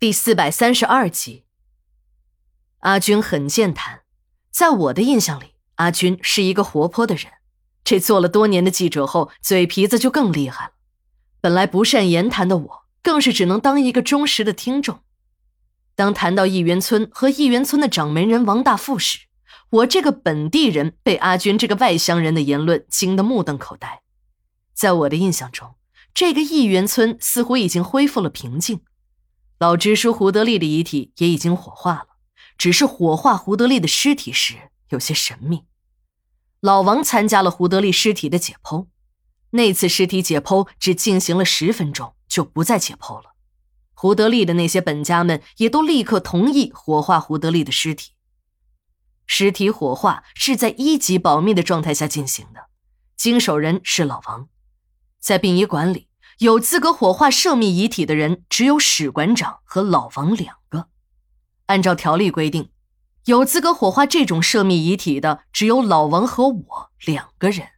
第四百三十二集，阿军很健谈，在我的印象里，阿军是一个活泼的人。这做了多年的记者后，嘴皮子就更厉害了。本来不善言谈的我，更是只能当一个忠实的听众。当谈到义园村和义园村的掌门人王大富时，我这个本地人被阿军这个外乡人的言论惊得目瞪口呆。在我的印象中，这个义园村似乎已经恢复了平静。老支书胡德利的遗体也已经火化了，只是火化胡德利的尸体时有些神秘。老王参加了胡德利尸体的解剖，那次尸体解剖只进行了十分钟，就不再解剖了。胡德利的那些本家们也都立刻同意火化胡德利的尸体。尸体火化是在一级保密的状态下进行的，经手人是老王，在殡仪馆里。有资格火化涉密遗体的人只有史馆长和老王两个。按照条例规定，有资格火化这种涉密遗体的只有老王和我两个人。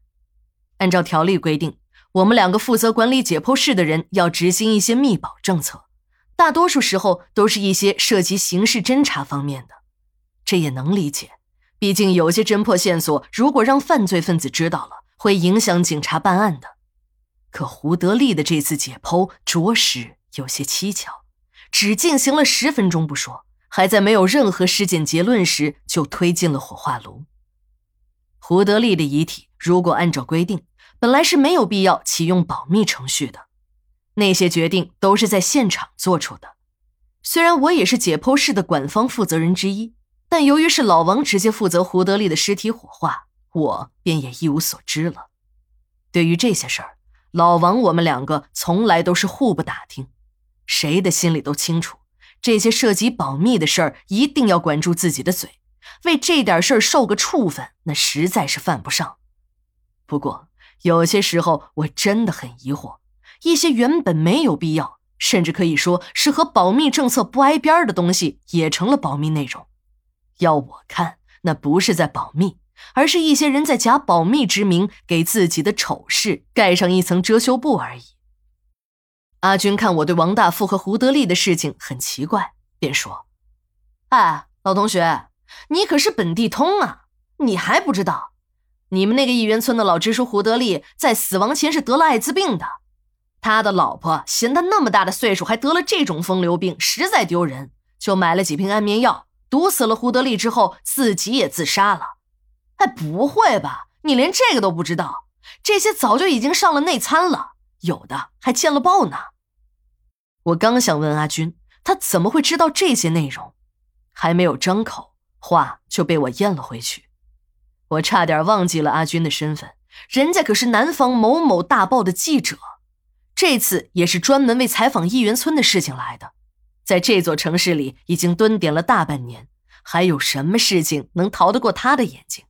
按照条例规定，我们两个负责管理解剖室的人要执行一些密保政策，大多数时候都是一些涉及刑事侦查方面的。这也能理解，毕竟有些侦破线索如果让犯罪分子知道了，会影响警察办案的。可胡德利的这次解剖着实有些蹊跷，只进行了十分钟不说，还在没有任何尸检结论时就推进了火化炉。胡德利的遗体如果按照规定，本来是没有必要启用保密程序的，那些决定都是在现场做出的。虽然我也是解剖室的管方负责人之一，但由于是老王直接负责胡德利的尸体火化，我便也一无所知了。对于这些事儿。老王，我们两个从来都是互不打听，谁的心里都清楚，这些涉及保密的事儿一定要管住自己的嘴，为这点事儿受个处分，那实在是犯不上。不过有些时候我真的很疑惑，一些原本没有必要，甚至可以说是和保密政策不挨边的东西，也成了保密内容。要我看，那不是在保密。而是一些人在假保密之名，给自己的丑事盖上一层遮羞布而已。阿军看我对王大富和胡德利的事情很奇怪，便说：“哎，老同学，你可是本地通啊，你还不知道？你们那个义园村的老支书胡德利在死亡前是得了艾滋病的，他的老婆嫌他那么大的岁数还得了这种风流病，实在丢人，就买了几瓶安眠药，毒死了胡德利之后，自己也自杀了。”哎，不会吧？你连这个都不知道？这些早就已经上了内参了，有的还见了报呢。我刚想问阿军，他怎么会知道这些内容？还没有张口，话就被我咽了回去。我差点忘记了阿军的身份，人家可是南方某某大报的记者，这次也是专门为采访义园村的事情来的，在这座城市里已经蹲点了大半年，还有什么事情能逃得过他的眼睛？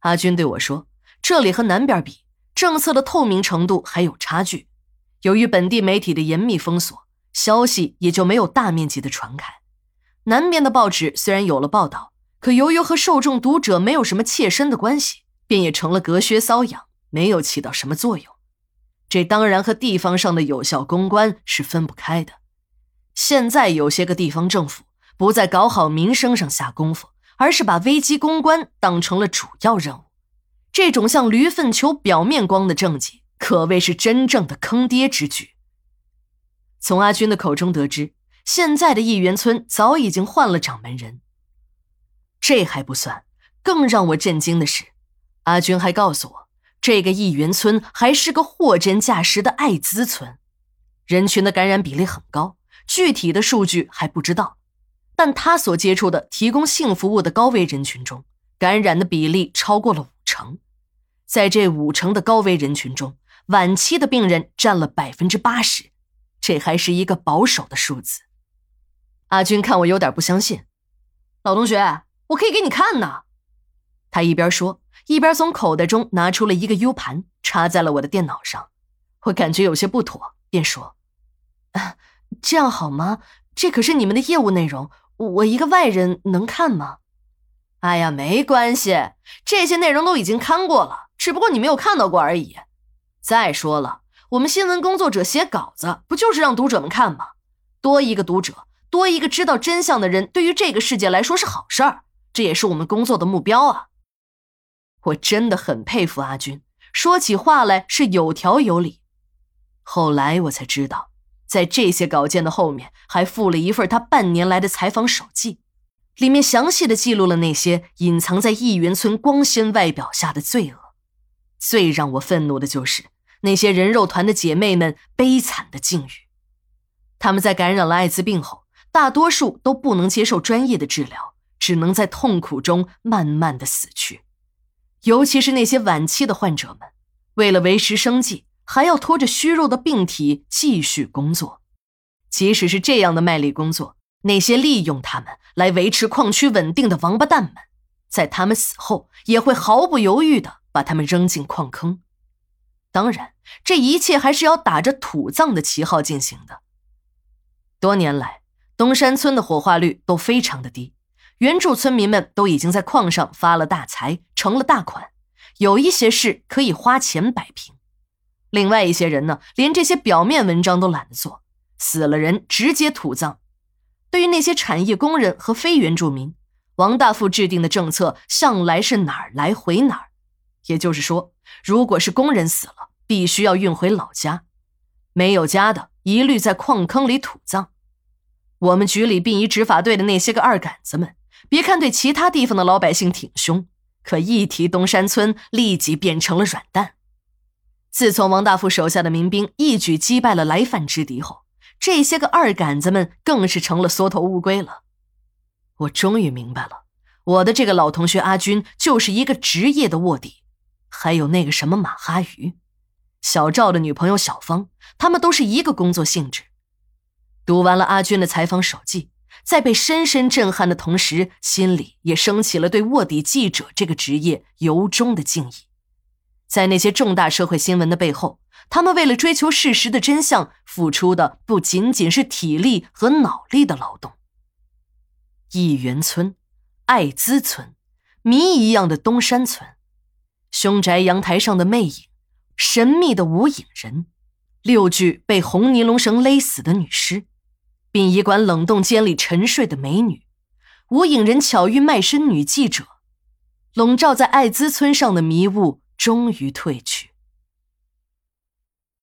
阿军对我说：“这里和南边比，政策的透明程度还有差距。由于本地媒体的严密封锁，消息也就没有大面积的传开。南边的报纸虽然有了报道，可由于和受众读者没有什么切身的关系，便也成了隔靴搔痒，没有起到什么作用。这当然和地方上的有效公关是分不开的。现在有些个地方政府不在搞好民生上下功夫。”而是把危机公关当成了主要任务，这种像驴粪求表面光的政绩，可谓是真正的坑爹之举。从阿军的口中得知，现在的义园村早已经换了掌门人。这还不算，更让我震惊的是，阿军还告诉我，这个义园村还是个货真价实的艾滋村，人群的感染比例很高，具体的数据还不知道。但他所接触的提供性服务的高危人群中，感染的比例超过了五成，在这五成的高危人群中，晚期的病人占了百分之八十，这还是一个保守的数字。阿军看我有点不相信，老同学，我可以给你看呢。他一边说，一边从口袋中拿出了一个 U 盘，插在了我的电脑上。我感觉有些不妥，便说：“这样好吗？这可是你们的业务内容。”我一个外人能看吗？哎呀，没关系，这些内容都已经看过了，只不过你没有看到过而已。再说了，我们新闻工作者写稿子不就是让读者们看吗？多一个读者，多一个知道真相的人，对于这个世界来说是好事儿，这也是我们工作的目标啊。我真的很佩服阿军，说起话来是有条有理。后来我才知道，在这些稿件的后面还附了一份他半年来的采访手记，里面详细的记录了那些隐藏在义园村光鲜外表下的罪恶。最让我愤怒的就是那些人肉团的姐妹们悲惨的境遇。他们在感染了艾滋病后，大多数都不能接受专业的治疗，只能在痛苦中慢慢的死去。尤其是那些晚期的患者们，为了维持生计，还要拖着虚弱的病体继续工作。即使是这样的卖力工作，那些利用他们来维持矿区稳定的王八蛋们，在他们死后也会毫不犹豫的把他们扔进矿坑。当然，这一切还是要打着土葬的旗号进行的。多年来，东山村的火化率都非常的低，原住村民们都已经在矿上发了大财，成了大款，有一些事可以花钱摆平。另外一些人呢，连这些表面文章都懒得做，死了人直接土葬。对于那些产业工人和非原住民，王大富制定的政策向来是哪儿来回哪儿，也就是说，如果是工人死了，必须要运回老家，没有家的。一律在矿坑里土葬。我们局里殡仪执法队的那些个二杆子们，别看对其他地方的老百姓挺凶，可一提东山村，立即变成了软蛋。自从王大富手下的民兵一举击败了来犯之敌后，这些个二杆子们更是成了缩头乌龟了。我终于明白了，我的这个老同学阿军就是一个职业的卧底，还有那个什么马哈鱼。小赵的女朋友小芳，他们都是一个工作性质。读完了阿军的采访手记，在被深深震撼的同时，心里也升起了对卧底记者这个职业由衷的敬意。在那些重大社会新闻的背后，他们为了追求事实的真相，付出的不仅仅是体力和脑力的劳动。义园村、艾滋村、谜一样的东山村、凶宅阳台上的魅影。神秘的无影人，六具被红尼龙绳勒死的女尸，殡仪馆冷冻间里沉睡的美女，无影人巧遇卖身女记者，笼罩在艾滋村上的迷雾终于退去。